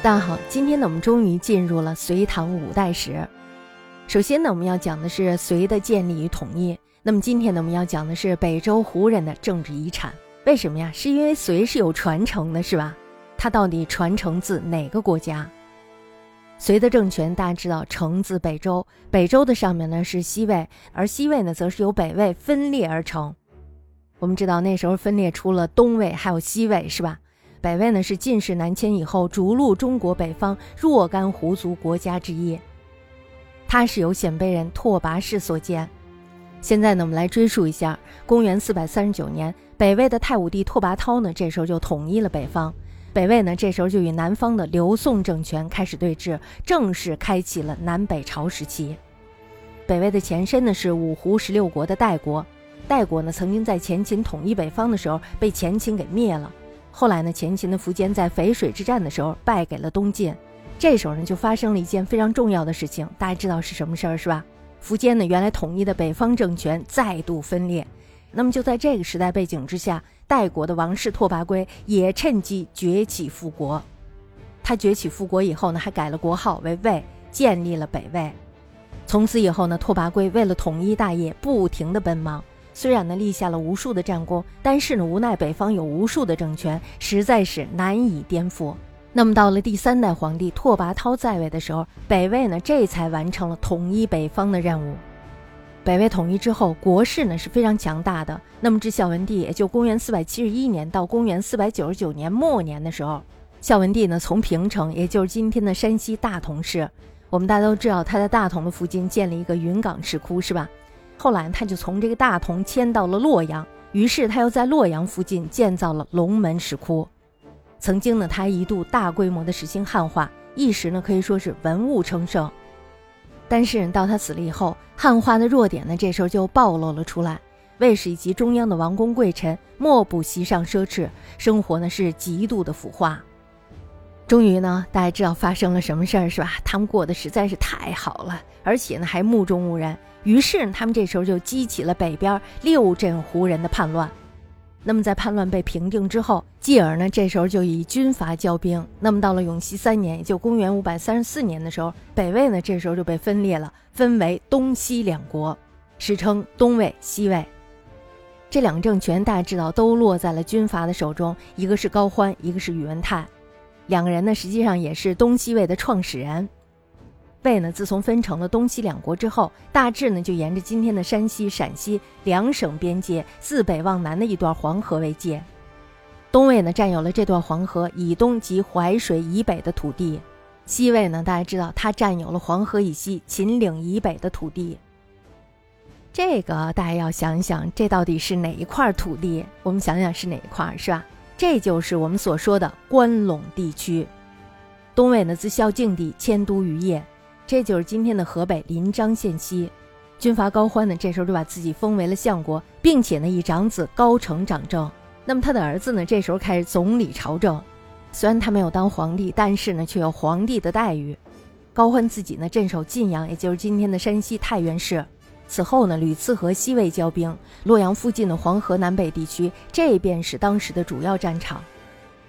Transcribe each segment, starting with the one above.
大家好，今天呢，我们终于进入了隋唐五代史。首先呢，我们要讲的是隋的建立与统一。那么今天呢，我们要讲的是北周胡人的政治遗产。为什么呀？是因为隋是有传承的，是吧？它到底传承自哪个国家？隋的政权大家知道，承自北周。北周的上面呢是西魏，而西魏呢则是由北魏分裂而成。我们知道那时候分裂出了东魏还有西魏，是吧？北魏呢是晋士南迁以后逐鹿中国北方若干胡族国家之一，它是由鲜卑人拓跋氏所建。现在呢，我们来追溯一下，公元四百三十九年，北魏的太武帝拓跋焘呢，这时候就统一了北方。北魏呢，这时候就与南方的刘宋政权开始对峙，正式开启了南北朝时期。北魏的前身呢是五胡十六国的代国，代国呢曾经在前秦统一北方的时候被前秦给灭了。后来呢，前秦的苻坚在淝水之战的时候败给了东晋，这时候呢就发生了一件非常重要的事情，大家知道是什么事儿是吧？苻坚呢原来统一的北方政权再度分裂，那么就在这个时代背景之下，代国的王室拓跋圭也趁机崛起复国。他崛起复国以后呢，还改了国号为魏，建立了北魏。从此以后呢，拓跋圭为了统一大业，不停的奔忙。虽然呢立下了无数的战功，但是呢无奈北方有无数的政权，实在是难以颠覆。那么到了第三代皇帝拓跋焘在位的时候，北魏呢这才完成了统一北方的任务。北魏统一之后，国势呢是非常强大的。那么至孝文帝，也就公元四百七十一年到公元四百九十九年末年的时候，孝文帝呢从平城，也就是今天的山西大同市，我们大家都知道他在大同的附近建立一个云冈石窟，是吧？后来他就从这个大同迁到了洛阳，于是他又在洛阳附近建造了龙门石窟。曾经呢，他一度大规模的实行汉化，一时呢可以说是文物称盛。但是到他死了以后，汉化的弱点呢这时候就暴露了出来，卫士以及中央的王公贵臣莫不席上奢侈，生活呢是极度的腐化。终于呢，大家知道发生了什么事儿是吧？他们过得实在是太好了，而且呢还目中无人。于是他们这时候就激起了北边六镇胡人的叛乱。那么在叛乱被平定之后，继而呢这时候就以军阀交兵。那么到了永熙三年，也就公元五百三十四年的时候，北魏呢这时候就被分裂了，分为东西两国，史称东魏、西魏。这两个政权大家知道都落在了军阀的手中，一个是高欢，一个是宇文泰。两个人呢，实际上也是东西魏的创始人。魏呢，自从分成了东西两国之后，大致呢就沿着今天的山西、陕西两省边界，自北往南的一段黄河为界。东魏呢，占有了这段黄河以东及淮水以北的土地；西魏呢，大家知道，它占有了黄河以西秦岭以北的土地。这个大家要想一想，这到底是哪一块土地？我们想想是哪一块，是吧？这就是我们所说的关陇地区。东魏呢，自孝静帝迁都于邺，这就是今天的河北临漳县西。军阀高欢呢，这时候就把自己封为了相国，并且呢，以长子高澄掌政。那么他的儿子呢，这时候开始总理朝政。虽然他没有当皇帝，但是呢，却有皇帝的待遇。高欢自己呢，镇守晋阳，也就是今天的山西太原市。此后呢，屡次和西魏交兵，洛阳附近的黄河南北地区，这便是当时的主要战场。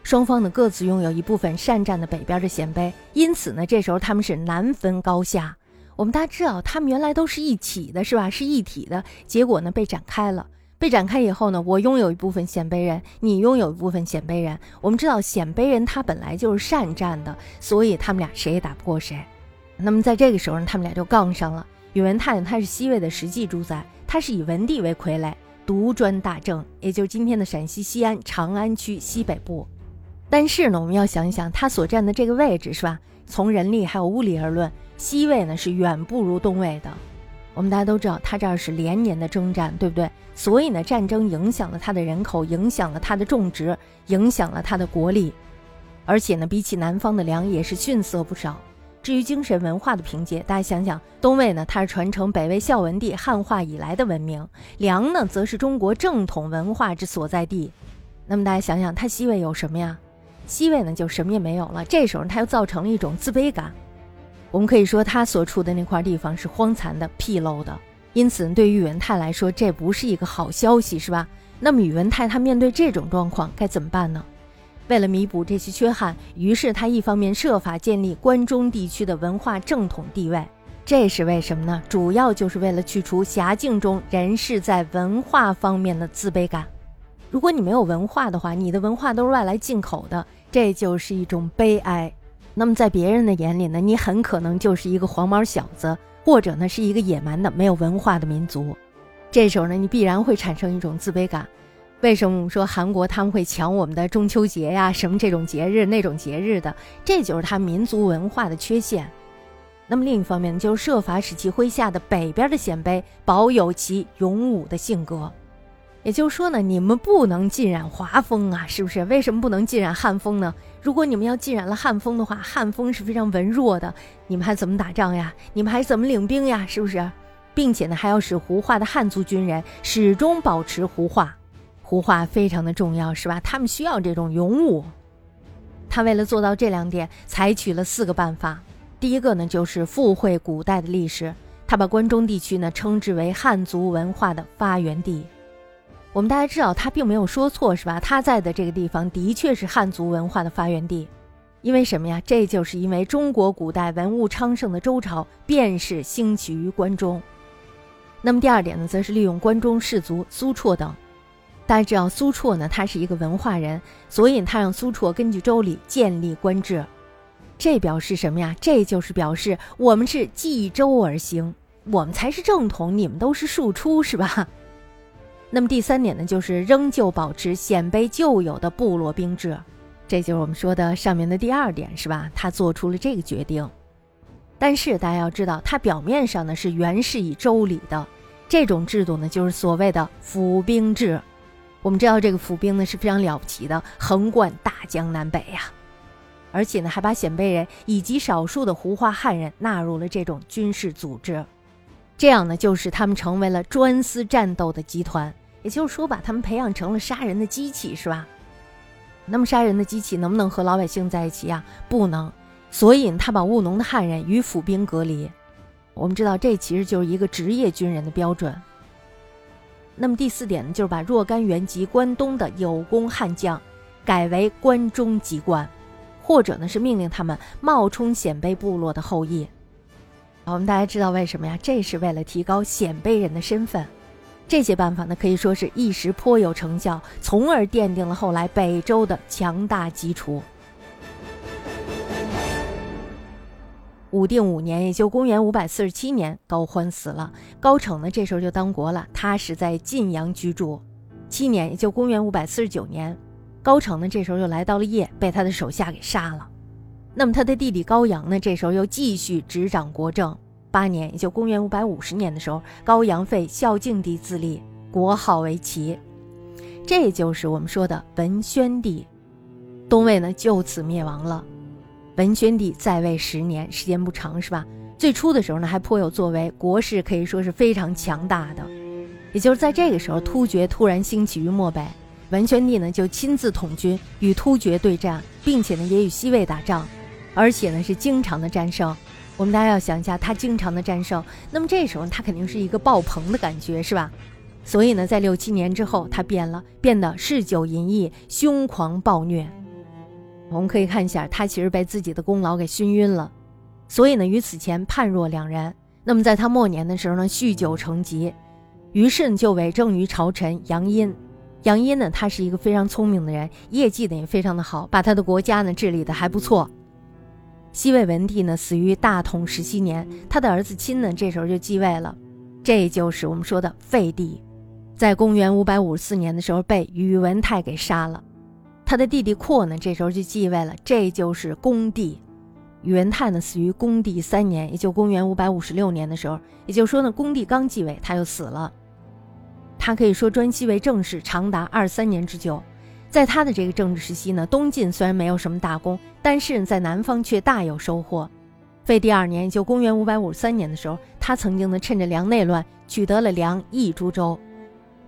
双方呢各自拥有一部分善战的北边的鲜卑，因此呢，这时候他们是难分高下。我们大家知道，他们原来都是一起的，是吧？是一体的。结果呢，被展开了。被展开以后呢，我拥有一部分鲜卑人，你拥有一部分鲜卑人。我们知道，鲜卑人他本来就是善战的，所以他们俩谁也打不过谁。那么在这个时候呢，他们俩就杠上了。宇文泰呢他是西魏的实际主宰，他是以文帝为傀儡，独专大政，也就是今天的陕西西安长安区西北部。但是呢，我们要想一想，他所占的这个位置是吧？从人力还有物力而论，西魏呢是远不如东魏的。我们大家都知道，他这儿是连年的征战，对不对？所以呢，战争影响了他的人口，影响了他的种植，影响了他的国力，而且呢，比起南方的粮也是逊色不少。至于精神文化的凭借，大家想想，东魏呢，它是传承北魏孝文帝汉化以来的文明；梁呢，则是中国正统文化之所在地。那么大家想想，它西魏有什么呀？西魏呢，就什么也没有了。这时候他又造成了一种自卑感。我们可以说，他所处的那块地方是荒残的、纰漏的。因此，对于宇文泰来说，这不是一个好消息，是吧？那么宇文泰他面对这种状况该怎么办呢？为了弥补这些缺憾，于是他一方面设法建立关中地区的文化正统地位，这是为什么呢？主要就是为了去除辖境中人士在文化方面的自卑感。如果你没有文化的话，你的文化都是外来进口的，这就是一种悲哀。那么在别人的眼里呢，你很可能就是一个黄毛小子，或者呢是一个野蛮的、没有文化的民族。这时候呢，你必然会产生一种自卑感。为什么我们说韩国他们会抢我们的中秋节呀，什么这种节日、那种节日的？这就是他民族文化的缺陷。那么另一方面，就是设法使其麾下的北边的鲜卑保有其勇武的性格。也就是说呢，你们不能浸染华风啊，是不是？为什么不能浸染汉风呢？如果你们要浸染了汉风的话，汉风是非常文弱的，你们还怎么打仗呀？你们还怎么领兵呀？是不是？并且呢，还要使胡化的汉族军人始终保持胡化。胡化非常的重要，是吧？他们需要这种勇武。他为了做到这两点，采取了四个办法。第一个呢，就是附会古代的历史。他把关中地区呢称之为汉族文化的发源地。我们大家知道，他并没有说错，是吧？他在的这个地方的确是汉族文化的发源地。因为什么呀？这就是因为中国古代文物昌盛的周朝便是兴起于关中。那么第二点呢，则是利用关中士族苏绰等。大家知道苏绰呢，他是一个文化人，所以他让苏绰根据周礼建立官制，这表示什么呀？这就是表示我们是继周而行，我们才是正统，你们都是庶出，是吧？那么第三点呢，就是仍旧保持鲜卑旧有的部落兵制，这就是我们说的上面的第二点，是吧？他做出了这个决定，但是大家要知道，他表面上呢是原是以周礼的这种制度呢，就是所谓的府兵制。我们知道这个府兵呢是非常了不起的，横贯大江南北呀，而且呢还把鲜卑人以及少数的胡化汉人纳入了这种军事组织，这样呢就是他们成为了专司战斗的集团，也就是说把他们培养成了杀人的机器，是吧？那么杀人的机器能不能和老百姓在一起呀？不能，所以他把务农的汉人与府兵隔离。我们知道这其实就是一个职业军人的标准。那么第四点呢，就是把若干原籍关东的有功汉将，改为关中籍官，或者呢是命令他们冒充鲜卑部落的后裔。我们大家知道为什么呀？这是为了提高鲜卑人的身份。这些办法呢，可以说是一时颇有成效，从而奠定了后来北周的强大基础。武定五年，也就公元五百四十七年，高欢死了。高澄呢，这时候就当国了。他是在晋阳居住。七年，也就公元五百四十九年，高澄呢，这时候又来到了邺，被他的手下给杀了。那么他的弟弟高阳呢，这时候又继续执掌国政。八年，也就公元五百五十年的时候，高阳废孝敬帝自立，国号为齐，这就是我们说的文宣帝。东魏呢，就此灭亡了。文宣帝在位十年，时间不长，是吧？最初的时候呢，还颇有作为，国势可以说是非常强大的。也就是在这个时候，突厥突然兴起于漠北，文宣帝呢就亲自统军与突厥对战，并且呢也与西魏打仗，而且呢是经常的战胜。我们大家要想一下，他经常的战胜，那么这时候他肯定是一个爆棚的感觉，是吧？所以呢，在六七年之后，他变了，变得嗜酒淫逸，凶狂暴虐。我们可以看一下，他其实被自己的功劳给熏晕了，所以呢，与此前判若两人。那么在他末年的时候呢，酗酒成疾，于是就委政于朝臣杨殷。杨殷呢，他是一个非常聪明的人，业绩呢也非常的好，把他的国家呢治理的还不错。西魏文帝呢死于大统十七年，他的儿子亲呢这时候就继位了，这就是我们说的废帝，在公元五百五十四年的时候被宇文泰给杀了。他的弟弟阔呢，这时候就继位了，这就是恭帝。宇文泰呢，死于恭帝三年，也就公元五百五十六年的时候。也就是说呢，恭帝刚继位，他就死了。他可以说专西为政事长达二三年之久。在他的这个政治时期呢，东晋虽然没有什么大功，但是在南方却大有收获。废帝二年，就公元五百五十三年的时候，他曾经呢，趁着梁内乱，取得了梁益诸州。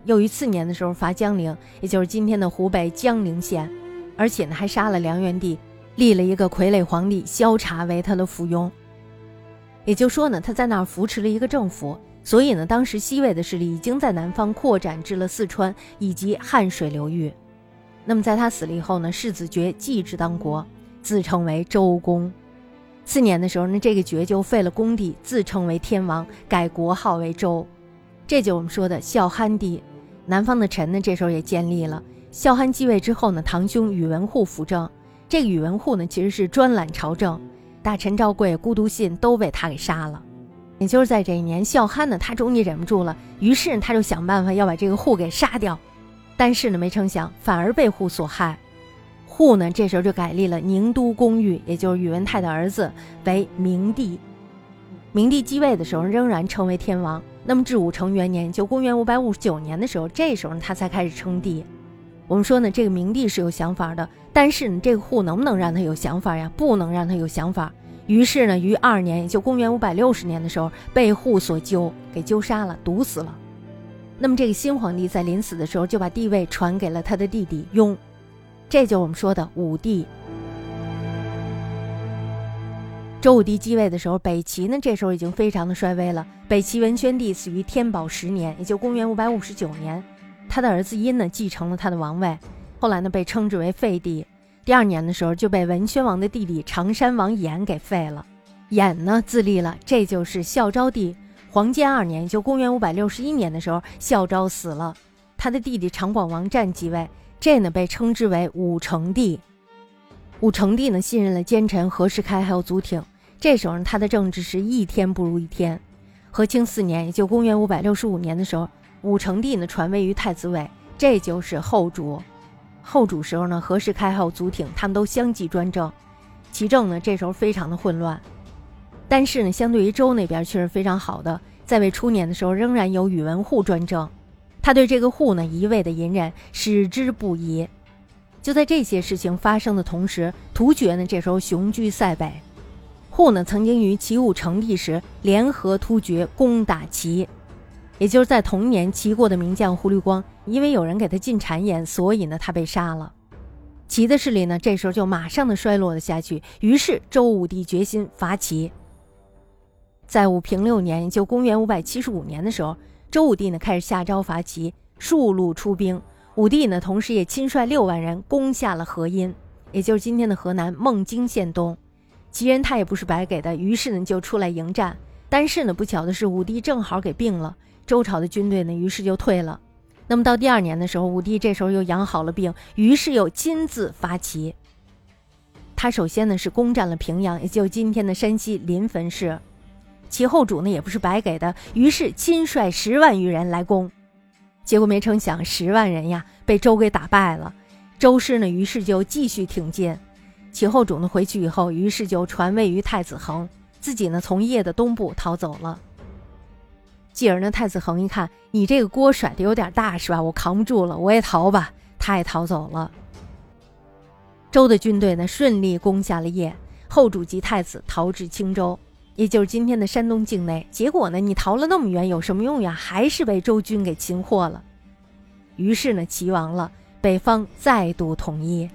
又于次年的时候伐江陵，也就是今天的湖北江陵县，而且呢还杀了梁元帝，立了一个傀儡皇帝萧察为他的附庸。也就说呢，他在那儿扶持了一个政府，所以呢，当时西魏的势力已经在南方扩展至了四川以及汉水流域。那么在他死了以后呢，世子爵继之当国，自称为周公。次年的时候呢，这个爵就废了公帝，自称为天王，改国号为周。这就我们说的孝憨帝。南方的臣呢，这时候也建立了。孝憨继位之后呢，堂兄宇文护辅政。这个宇文护呢，其实是专揽朝政，大臣赵贵、孤独信都被他给杀了。也就是在这一年，孝憨呢，他终于忍不住了，于是他就想办法要把这个护给杀掉。但是呢，没成想反而被户所害。户呢，这时候就改立了宁都公寓，也就是宇文泰的儿子为明帝。明帝继位的时候，仍然称为天王。那么至武成元年，就公元五百五十九年的时候，这时候他才开始称帝。我们说呢，这个明帝是有想法的，但是呢，这个户能不能让他有想法呀？不能让他有想法。于是呢，于二年，也就公元五百六十年的时候，被户所揪，给揪杀了，毒死了。那么这个新皇帝在临死的时候，就把帝位传给了他的弟弟雍，这就是我们说的武帝。周武帝继位的时候，北齐呢这时候已经非常的衰微了。北齐文宣帝死于天宝十年，也就公元五百五十九年，他的儿子殷呢继承了他的王位，后来呢被称之为废帝。第二年的时候就被文宣王的弟弟常山王衍给废了，衍呢自立了，这就是孝昭帝。黄建二年，就公元五百六十一年的时候，孝昭死了，他的弟弟长广王战继位，这呢被称之为武成帝。武成帝呢信任了奸臣何世开还有祖挺。这时候呢他的政治是一天不如一天。和清四年，也就公元五百六十五年的时候，武成帝呢传位于太子位，这就是后主。后主时候呢，何世开还有祖挺他们都相继专政，其政呢这时候非常的混乱。但是呢，相对于周那边却是非常好的。在位初年的时候，仍然有宇文护专政，他对这个护呢一味的隐忍，矢之不移。就在这些事情发生的同时，突厥呢这时候雄居塞北。户呢，曾经于齐武成帝时联合突厥攻打齐，也就是在同年，齐国的名将胡律光，因为有人给他进谗言，所以呢，他被杀了。齐的势力呢，这时候就马上的衰落了下去。于是周武帝决心伐齐。在武平六年，就公元五百七十五年的时候，周武帝呢开始下诏伐齐，数路出兵。武帝呢，同时也亲率六万人攻下了河阴，也就是今天的河南孟津县东。齐人他也不是白给的，于是呢就出来迎战。但是呢不巧的是，武帝正好给病了，周朝的军队呢于是就退了。那么到第二年的时候，武帝这时候又养好了病，于是又亲自发齐。他首先呢是攻占了平阳，也就今天的山西临汾市。其后主呢也不是白给的，于是亲率十万余人来攻。结果没成想，十万人呀被周给打败了。周氏呢于是就继续挺进。其后主呢回去以后，于是就传位于太子恒，自己呢从邺的东部逃走了。继而呢，太子恒一看你这个锅甩的有点大是吧？我扛不住了，我也逃吧。他也逃走了。周的军队呢顺利攻下了邺，后主及太子逃至青州，也就是今天的山东境内。结果呢，你逃了那么远有什么用呀？还是被周军给擒获了。于是呢，齐亡了，北方再度统一。